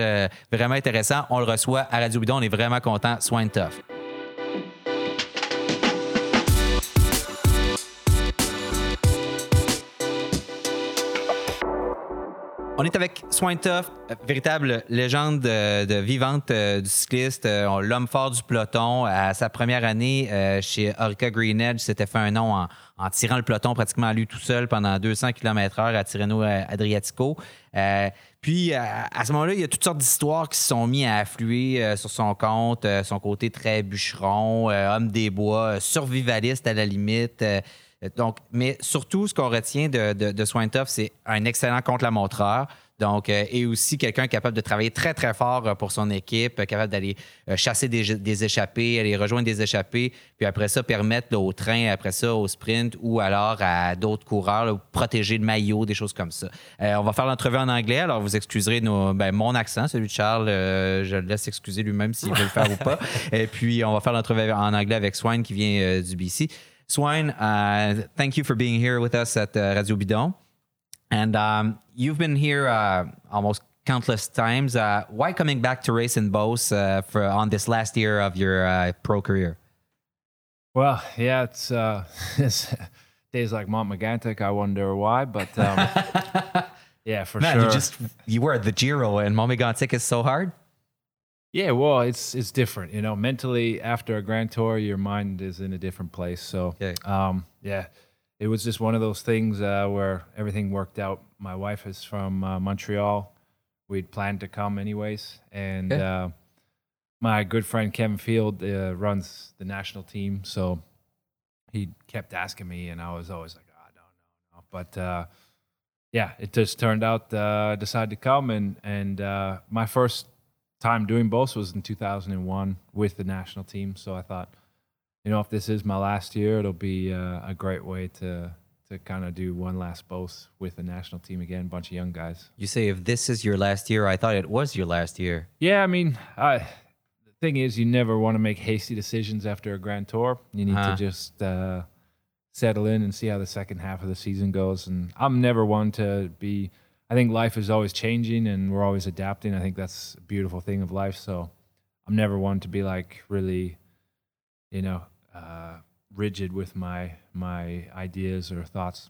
A: vraiment intéressant. On le reçoit à Radio Bidon. On est vraiment content. Swintoff. On est avec Swintoff, euh, véritable légende de, de vivante euh, du cycliste, euh, l'homme fort du peloton. À sa première année euh, chez Orica Green Edge, s'était fait un nom en, tirant le peloton pratiquement à lui tout seul pendant 200 km/h à Tirreno euh, Adriatico. Euh, puis à, ce moment-là, il y a toutes sortes d'histoires qui se sont mis à affluer euh, sur son compte, euh, son côté très bûcheron, euh, homme des bois, euh, survivaliste à la limite. Euh, donc, mais surtout, ce qu'on retient de, de, de Swintoff, c'est un excellent contre-la-montreur. Donc, euh, et aussi quelqu'un capable de travailler très, très fort euh, pour son équipe, capable d'aller chasser des, des échappées, aller rejoindre des échappées, puis après ça, permettre là, au train, après ça, au sprint ou alors à d'autres coureurs, là, protéger le maillot, des choses comme ça. Euh, on va faire l'entrevue en anglais, alors vous excuserez nos, ben, mon accent, celui de Charles, euh, je le laisse excuser lui-même s'il veut le faire ou pas. Et puis, on va faire l'entrevue en anglais avec Swine qui vient du BC. Swine, uh, thank you for being here with us at uh, Radio Bidon. And um, you've been here uh, almost countless times. Uh, why coming back to race in Beauce uh, for on this last year of your uh, pro career?
F: Well, yeah, it's, uh, it's days like Mont Megantic. I wonder why, but um, yeah, for
A: Man,
F: sure.
A: you just you were at the Giro, and Momigantic is so hard.
F: Yeah, well, it's it's different, you know. Mentally, after a Grand Tour, your mind is in a different place. So,
A: Okay.
F: um, yeah, it was just one of those things uh, where everything worked out. My wife is from uh, Montreal. We'd planned to come anyways, and
A: Okay.
F: uh, my good friend Kevin Field uh, runs the national team, so he kept asking me, and I was always like, "Oh, don't know," But uh, yeah, it just turned out uh, I decided to come, and and uh, my first time doing both was in 2001 with the national team. So I thought, you know, if this is my last year, it'll be uh, a great way to to kind of do one last both with the national team again, bunch of young guys.
A: You say if this is your last year, I thought it was your last year.
F: Yeah, I mean, I, the thing is, you never want to make hasty decisions after a Grand Tour. You need
A: Uh-huh.
F: to just uh, settle in and see how the second half of the season goes. And I'm never one to be. I think life is always changing, and we're always adapting. I think that's a beautiful thing of life. So I'm never one to be like really, you know, uh, rigid with my my ideas or thoughts.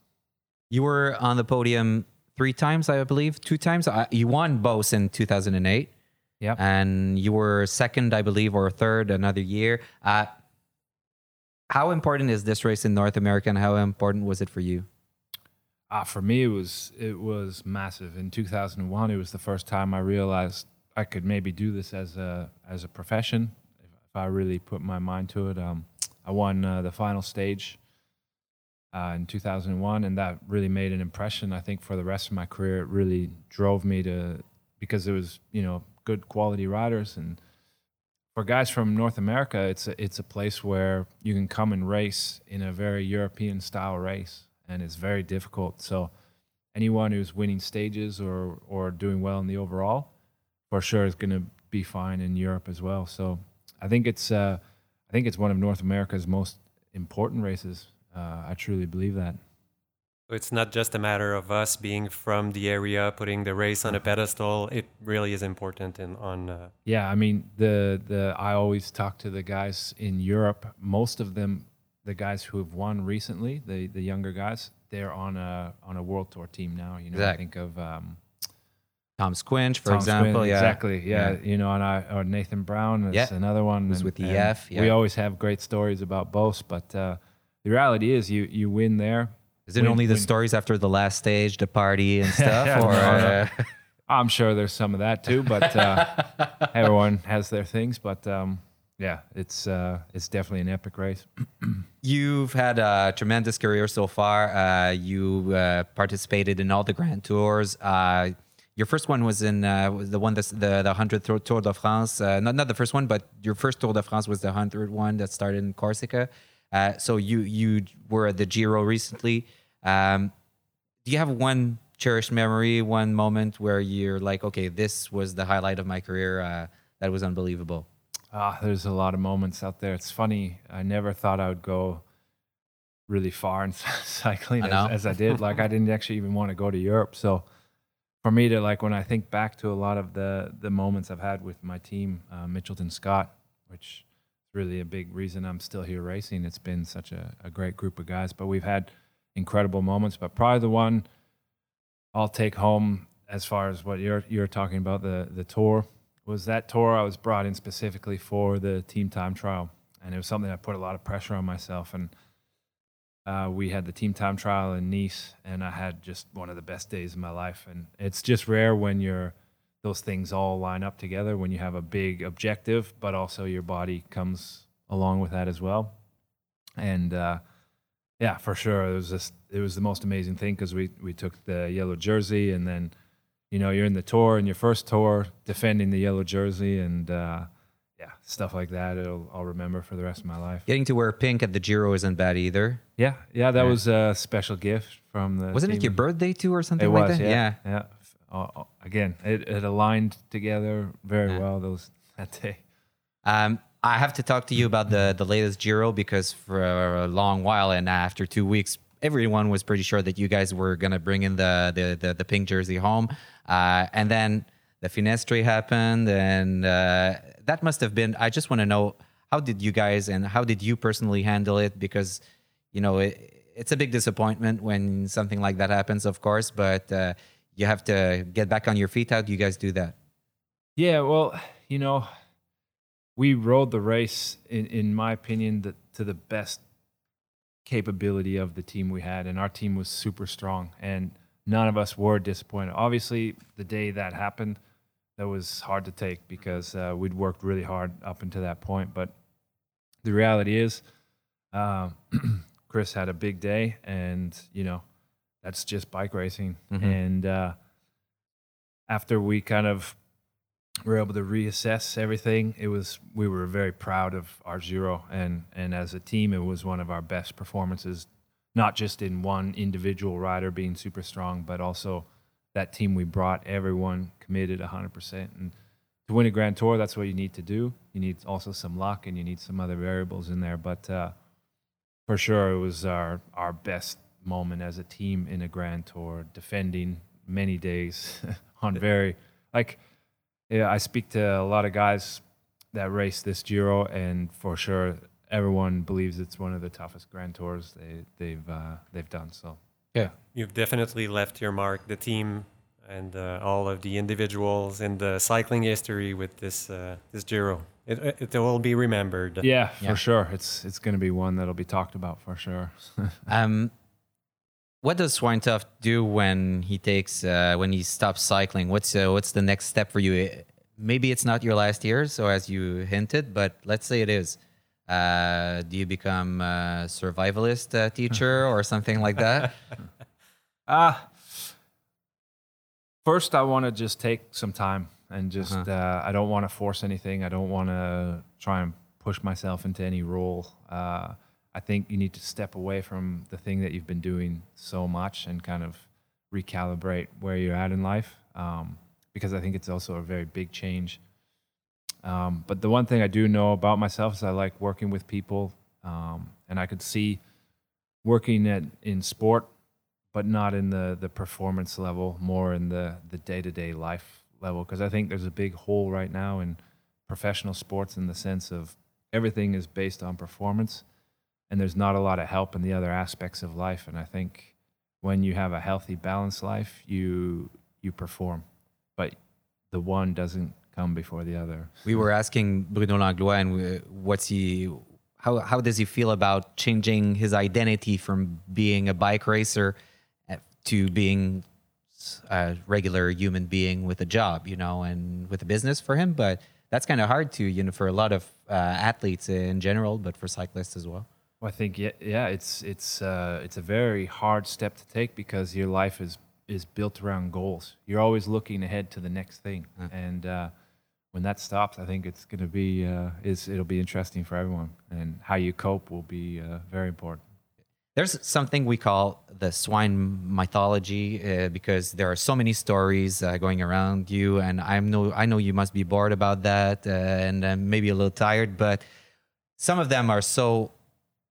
A: You were on the podium three times, I believe, two times. You won both in 2008.
F: Yep.
A: And you were second, I believe, or third another year. Uh, how important is this race in North America and how important was it for you?
F: Uh, for me, it was it was massive. In 2001, it was the first time I realized I could maybe do this as a as a profession if, if I really put my mind to it. Um, I won uh, the final stage uh, in 2001, and that really made an impression. I think for the rest of my career, it really drove me to because it was you know good quality riders and for guys from North America, it's a, it's a place where you can come and race in a very European style race, and it's very difficult. So, anyone who's winning stages or or doing well in the overall, for sure is going to be fine in Europe as well. So, I think it's uh, I think it's one of North America's most important races. Uh, I truly believe that.
B: It's not just a matter of us being from the area, putting the race on a pedestal. It really is important in on. Uh,
F: Yeah, I mean the the I always talk to the guys in Europe. Most of them, the guys who have won recently, the the younger guys, they're on a on a world tour team now. You know, I think of um,
A: Tom Squinch, for
F: Tom
A: example.
F: Swin,
A: yeah.
F: exactly. Yeah,
A: Yeah.
F: you know, and I or Nathan Brown is
A: Yeah.
F: another one.
A: Who's
F: and-
A: with the
F: and
A: EF,
F: We always have great stories about both, but uh, the reality is, you you win there.
A: Is it
F: Win-
A: only the
F: win-
A: stories after the last stage, the party and stuff?
F: Yeah,
A: or
F: no, no.
A: uh,
F: I'm sure there's some of that too, but uh, everyone has their things. But um, yeah, it's uh, it's definitely an epic race.
A: You've had a tremendous career so far. Uh, you uh, participated in all the Grand Tours. Uh, your first one was in uh, the one that's the the hundredth Tour, de France. Uh, not not the first one, but your first Tour de France was the hundredth one that started in Corsica. So you you were at the Giro recently. Um, do you have one cherished memory, one moment where you're like, okay, this was the highlight of my career. That was unbelievable.
F: Ah, there's a lot of moments out there. It's funny. I never thought I would go really far in cycling
A: I
F: as, as I did. Like I didn't actually even want to go to Europe. So for me to like when I think back to a lot of the the moments I've had with my team, uh, Mitchelton Scott, which is really a big reason I'm still here racing. It's been such a, a great group of guys, but we've had incredible moments. But probably the one I'll take home as far as what you're you're talking about the the tour was that tour I was brought in specifically for the team time trial, and it was something that put a lot of pressure on myself. And uh, we had the team time trial in Nice, and I had just one of the best days of my life. And it's just rare when you're those things all line up together when you have a big objective, but also your body comes along with that as well. And uh, yeah, for sure, it was just it was the most amazing thing because we we took the yellow jersey, and then you know you're in the tour in your first tour defending the yellow jersey, and uh, yeah, stuff like that. It'll I'll remember for the rest of my life.
A: Getting to wear pink at the Giro isn't bad either.
F: Yeah, yeah, that
A: Yeah.
F: was a special gift from the.
A: Wasn't it your birthday too, or something
F: It
A: like
F: was,
A: that?
F: yeah, yeah. Uh, uh, again, it, it aligned together very
A: Yeah.
F: well those that day.
A: Um, I have to talk to you about the the latest Giro because for a long while and after two weeks, everyone was pretty sure that you guys were gonna bring in the the the, the pink jersey home, uh, and then the Finestre happened, and uh, that must have been. I just want to know how did you guys and how did you personally handle it because you know it, it's a big disappointment when something like that happens, of course, but uh, you have to get back on your feet. How do you guys do that?
F: Yeah, well, you know, we rode the race, in, in my opinion, the, to the best capability of the team we had, and our team was super strong, and none of us were disappointed. Obviously, the day that happened, that was hard to take because uh, we'd worked really hard up until that point. But the reality is, uh, Chris had a big day, and you know that's just bike racing.
A: Mhm.
F: And uh, after we kind of were able to reassess everything, it was we were very proud of our zero, and and as a team, it was one of our best performances, not just in one individual rider being super strong, but also that team we brought, everyone committed 100%. And to win a Grand Tour, that's what you need to do. You need also some luck, and you need some other variables in there. But uh, for sure, it was our our best moment as a team in a Grand Tour, defending many days on very like. Yeah, I speak to a lot of guys that race this Giro, and for sure, everyone believes it's one of the toughest Grand Tours they, they've uh, they've done. So
A: Yeah.
B: You've definitely left your mark, the team and uh, all of the individuals in the cycling history with this uh, this Giro. It, it, it will be remembered.
F: yeah,
A: Yeah.
F: for sure, it's it's going to be one that'll be talked about for sure.
A: Um, what does Swinetoft do when he takes uh, when he stops cycling? What's uh, what's the next step for you? Uh, Maybe it's not your last year, so as you hinted, but let's say it is. Uh, do you become a survivalist uh, teacher or something like that?
F: Ah, first, I want to just take some time and just.
A: Uh-huh.
F: Uh, I don't want to force anything. I don't want to try and push myself into any role. Uh, I think you need to step away from the thing that you've been doing so much and kind of recalibrate where you're at in life. Um, because I think it's also a very big change. Um, but the one thing I do know about myself is I like working with people, um, and I could see working at in sport but not in the the performance level, more in the the day to day life level. Because I think there's a big hole right now in professional sports in the sense of everything is based on performance, and there's not a lot of help in the other aspects of life. And I think when you have a healthy, balanced life, you you perform, but the one doesn't come before the other.
A: we were asking Bruno Langlois, and we, what's he? How how does he feel about changing his identity from being a bike racer uh, to being a regular human being with a job, you know, and with a business for him? But that's kind of hard to, you know, for a lot of uh, athletes in general, but for cyclists as well.
F: Well, I think yeah, yeah, it's it's uh, it's a very hard step to take because your life is is built around goals. You're always looking ahead to the next thing, and uh, when that stops, I think it's going to be uh, is it'll be interesting for everyone, and how you cope will be uh, very important.
A: There's something we call the swine mythology uh, because there are so many stories uh, going around you, and I know I know you must be bored about that uh, and maybe a little tired, but some of them are so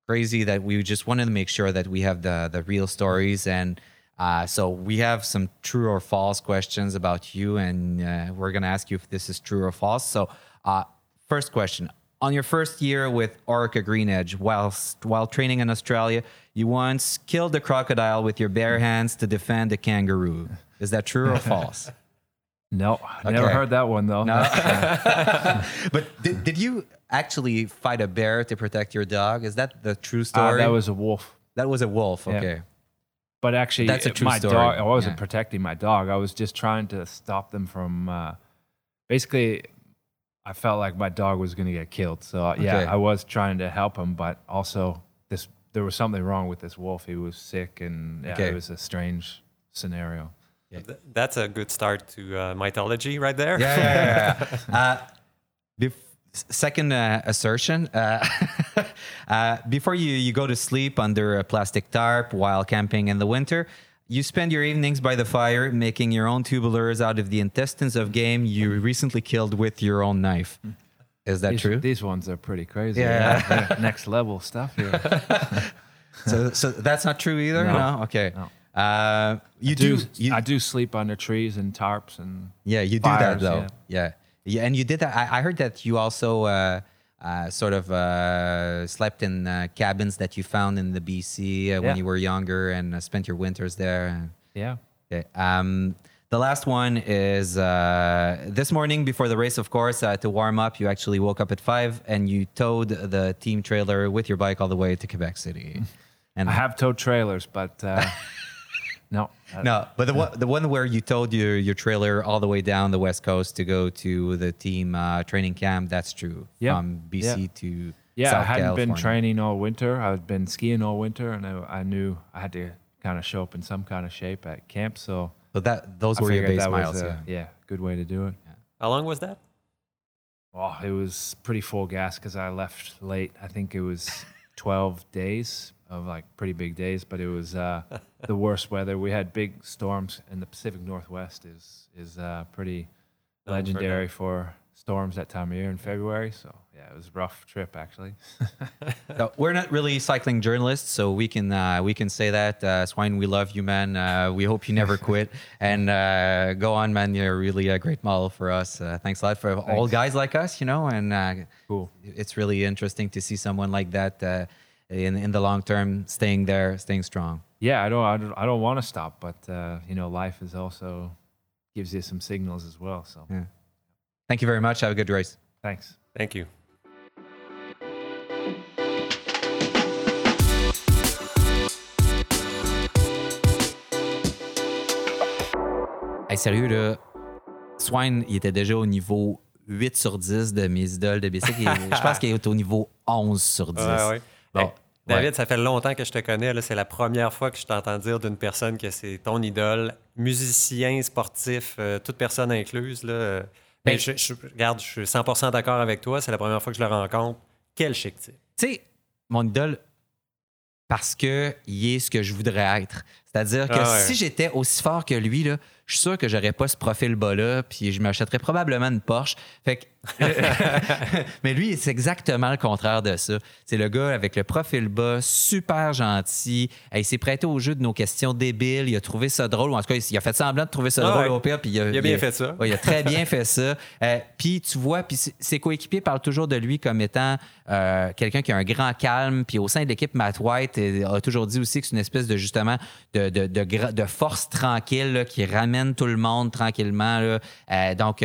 A: crazy that we just wanted to make sure that we have the the real stories and. Uh, so we have some true or false questions about you, and uh, we're gonna ask you if this is true or false. So, uh, first question: On your first year with Orica Green Edge, whilst while training in Australia, you once killed a crocodile with your bare hands to defend a kangaroo. Is that true or false?
F: No, I never heard that one though.
A: No. but did, did you actually fight a bear to protect your dog? Is that the true
F: Uh,
A: story?
F: that was a wolf.
A: that was a wolf.
F: Yeah.
A: Okay.
F: But actually,
A: That's a true
F: my
A: story.
F: dog. I wasn't
A: Yeah.
F: protecting my dog. I was just trying to stop them from. Uh, basically, I felt like my dog was going to get killed. So uh, yeah,
A: Okay.
F: I was trying to help him, but also this there was something wrong with this wolf. He was sick, and yeah,
A: Okay.
F: it was a strange scenario.
B: Th- That's a good start to uh, mythology right there.
A: Yeah, yeah, yeah. yeah. uh, bef- s- second uh, assertion. Uh, uh, before you, you go to sleep under a plastic tarp while camping in the winter, you spend your evenings by the fire making your own tubulars out of the intestines of game you recently killed with your own knife. Is that
F: these,
A: true?
F: These ones are pretty crazy.
A: Yeah.
F: Yeah, next level stuff here.
A: so, so that's not true either?
F: No.
A: Okay.
F: No.
A: Uh, you
F: I do,
A: do. you,
F: I do sleep under trees and tarps and
A: Yeah, you do that though.
F: yeah.
A: Yeah. Yeah, and you did that. I, I heard that you also uh, uh, sort of uh, slept in uh, cabins that you found in the BC uh, when you were younger and uh, spent your winters there.
F: yeah.
A: Okay. Um, The last one is uh, this morning before the race, of course, uh, to warm up, you actually woke up at five and you towed the team trailer with your bike all the way to Quebec City. And
F: I have towed trailers, but uh, no. uh,
A: no, but the one, the one where you towed your, your trailer all the way down the west coast to go to the team uh, training camp, that's true.
F: Yeah.
A: From BC
F: Yeah.
A: to
F: Yeah,
A: South
F: I hadn't been training all winter. I'd been skiing all winter, and I, I knew I had to kind of show up in some kind of shape at camp. So
A: So that those
F: I
A: were your base miles.
F: was
A: yeah.
F: a, yeah, good way to do it.
B: How long was that?
F: Oh, it was pretty full gas because I left late. I think it was 12 days of like pretty big days, but it was uh, the worst weather. We had big storms, and the Pacific Northwest is is uh, pretty
B: for
F: legendary for storms that time of year in February. So yeah, it was a rough trip actually.
A: So we're not really cycling journalists, so we can uh, we can say that. Uh, Swine, we love you, man. Uh, we hope you never quit, and uh, go on, man. You're really a great model for us. Uh, thanks a lot for all guys like us, you know. And uh,
F: Cool.
A: it's really interesting to see someone like that uh, in in the long term, staying there, staying strong.
F: yeah, I don't, I don't, I don't want to stop, but uh, you know, life is also gives you some signals as well. So
A: Yeah. Thank you very much. Have a good race.
F: thanks.
B: Thank you.
A: Hey, sérieux, là, Swine, il était déjà au niveau 8 sur 10 de mes idoles de bicycle. Et je pense qu'il est au niveau 11 sur 10.
B: Ouais, ouais.
A: Bon,
B: David,
A: ouais.
B: ça fait longtemps que je te connais. C'est la première fois que je t'entends dire d'une personne que c'est ton idole, musicien, sportif, euh, toute personne incluse. Là.
A: Ben-
B: ben, je, je- regarde, je suis 100% d'accord avec toi. C'est la première fois que je le rencontre. Quel chic type.
A: Tu sais, mon idole, parce que il est ce que je voudrais être. C'est-à-dire que
B: Ah ouais.
A: si j'étais aussi fort que lui, là, je suis sûr que j'aurais pas ce profil bas-là, puis je m'achèterais probablement une Porsche. Fait que... Mais lui, c'est exactement le contraire de ça. C'est le gars avec le profil bas, super gentil. Il s'est prêté au jeu de nos questions débiles. Il a trouvé ça drôle. Ou en tout cas, il a fait semblant de trouver ça
B: Ah
A: drôle
B: ouais.
A: au pire. Puis il, a,
B: Il a bien fait ça.
A: Ouais, il a très bien fait ça. Euh, puis tu vois, puis ses coéquipiers parlent toujours de lui comme étant euh, quelqu'un qui a un grand calme. Puis au sein de l'équipe, Matt White euh, a toujours dit aussi que c'est une espèce de justement de, force tranquille qui ramène tout le monde tranquillement. Euh, donc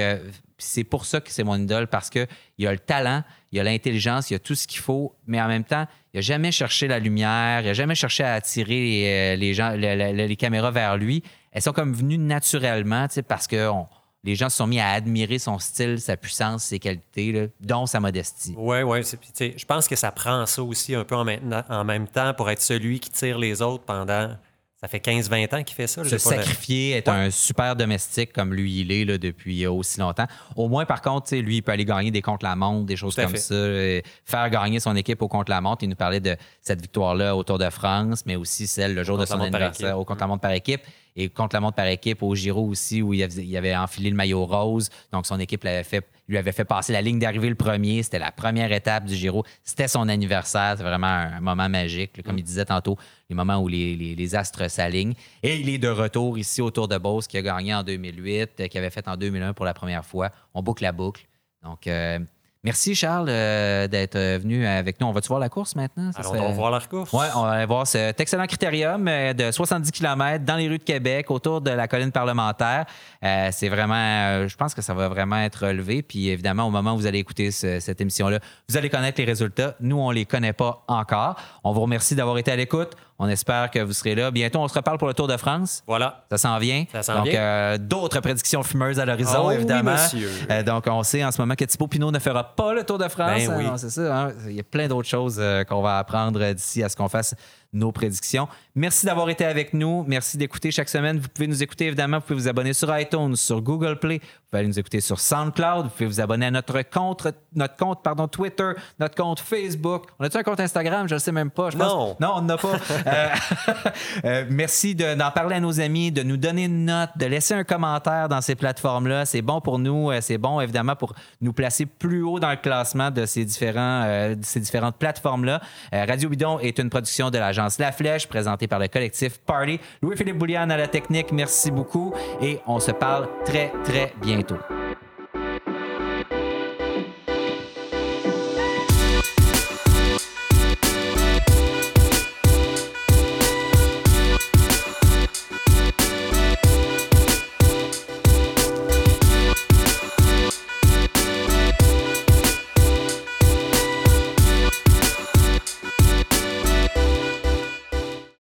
A: c'est pour ça que c'est mon idole parce que il a le talent, il a l'intelligence, il a tout ce qu'il faut, mais en même temps, il n'a jamais cherché la lumière, il n'a jamais cherché à attirer les, gens, le- le- les caméras vers lui. Elles sont comme venues naturellement, parce que on- les gens se sont mis à admirer son style, sa puissance, ses qualités, dont sa modestie.
B: Oui, oui. Je pense que ça prend ça aussi un peu en même temps pour être celui qui tire les autres pendant. Ça fait 15-20 ans qu'il fait ça.
A: se
B: de-
A: sacrifier, être un super domestique comme lui il est là, depuis euh, aussi longtemps. Au moins, par contre, lui, il peut aller gagner des contre-la-montre, des choses
B: Tout à
A: comme
B: fait.
A: ça, euh, faire gagner son équipe au contre-la-montre. Il nous parlait de cette victoire-là au Tour de France, mais aussi celle le jour de son
B: Contre-la-montre par
A: anniversaire
B: équipe.
A: au contre-la-montre par équipe. Et contre-la-montre par équipe au Giro aussi, où il avait, il avait enfilé le maillot rose. Donc, son équipe l'avait fait, lui avait fait passer la ligne d'arrivée le premier. C'était la première étape du Giro. C'était son anniversaire. C'est vraiment un moment magique. Comme il disait tantôt, les moments où les, les- les astres s'alignent. Et il est de retour ici au Tour de Beauce, qui a gagné en 2008, euh, qui avait fait en 2001 pour la première fois. On boucle la boucle. Donc, euh, merci Charles euh, d'être venu avec nous. On va-tu voir la course maintenant? Ça
B: Alors,
A: serait-
B: on va voir la course.
A: oui, on va aller voir cet excellent critérium de 70 km dans les rues de Québec, autour de la colline parlementaire. Euh, c'est vraiment, je pense que ça va vraiment être relevé. Puis évidemment, au moment où vous allez écouter ce- cette émission-là, vous allez connaître les résultats. Nous, on les connaît pas encore. On vous remercie d'avoir été à l'écoute. On espère que vous serez là. Bientôt, on se reparle pour le Tour de France.
B: Voilà.
A: Ça s'en vient.
B: Ça s'en
A: donc,
B: vient.
A: euh, d'autres prédictions fumeuses à l'horizon,
B: Oh oui,
A: évidemment.
B: monsieur.
A: Euh, donc, on sait en ce moment que Thibaut Pinot ne fera pas le Tour de France.
B: Ben oui.
A: Hein, c'est ça. hein. Il y a plein d'autres choses euh, qu'on va apprendre d'ici à ce qu'on fasse nos prédictions. Merci d'avoir été avec nous. Merci d'écouter chaque semaine. Vous pouvez nous écouter, évidemment. Vous pouvez vous abonner sur iTunes, sur Google Play. Vous pouvez aller nous écouter sur SoundCloud. Vous pouvez vous abonner à notre compte, notre compte pardon, Twitter, notre compte Facebook. On a-tu un compte Instagram? Je ne sais même pas. Je pense-
B: Non.
A: non, on n'a pas. Euh, euh, merci de- d'en parler à nos amis, de nous donner une note, de laisser un commentaire dans ces plateformes-là. C'est bon pour nous. euh, C'est bon, évidemment, pour nous placer plus haut dans le classement de ces, différents, euh, ces différentes plateformes-là. Radio Bidon est une production de l'agence La Flèche, présentée par le collectif Party. Louis-Philippe Boulian à la technique, merci beaucoup. Et on se parle très, très bientôt.